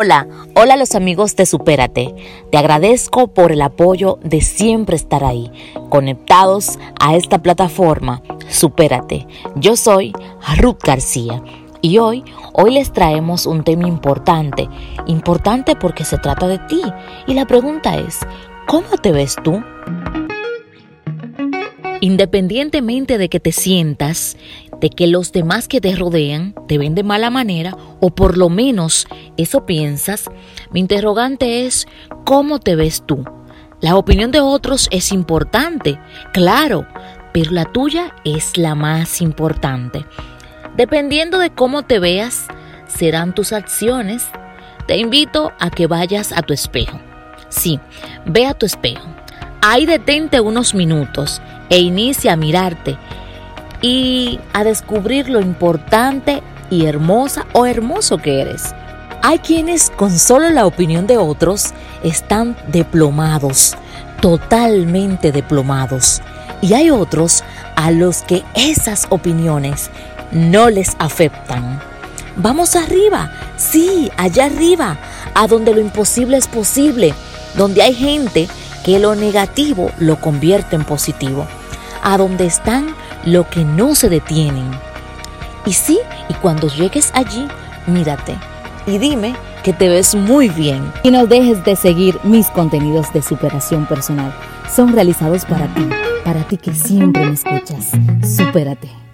Hola, hola los amigos de Supérate. Te agradezco por el apoyo de siempre estar ahí, conectados a esta plataforma. Supérate. Yo soy Ruth García y hoy, hoy les traemos un tema importante, importante porque se trata de ti. Y la pregunta es, ¿cómo te ves tú? Independientemente de que te sientas, de que los demás que te rodean te ven de mala manera, o por lo menos eso piensas, mi interrogante es, ¿cómo te ves tú? La opinión de otros es importante, claro, pero la tuya es la más importante. Dependiendo de cómo te veas, serán tus acciones. Te invito a que vayas a tu espejo. Sí, ve a tu espejo. Ahí detente unos minutos e inicia a mirarte y a descubrir lo importante y hermosa o hermoso que eres. Hay quienes con solo la opinión de otros están diplomados, totalmente diplomados. Y hay otros a los que esas opiniones no les afectan. Vamos arriba, sí, allá arriba, a donde lo imposible es posible, donde hay gente que lo negativo lo convierte en positivo a donde están lo que no se detienen. Y sí, y cuando llegues allí, mírate y dime que te ves muy bien. Y no dejes de seguir mis contenidos de superación personal. Son realizados para ti, para ti que siempre me escuchas. Supérate.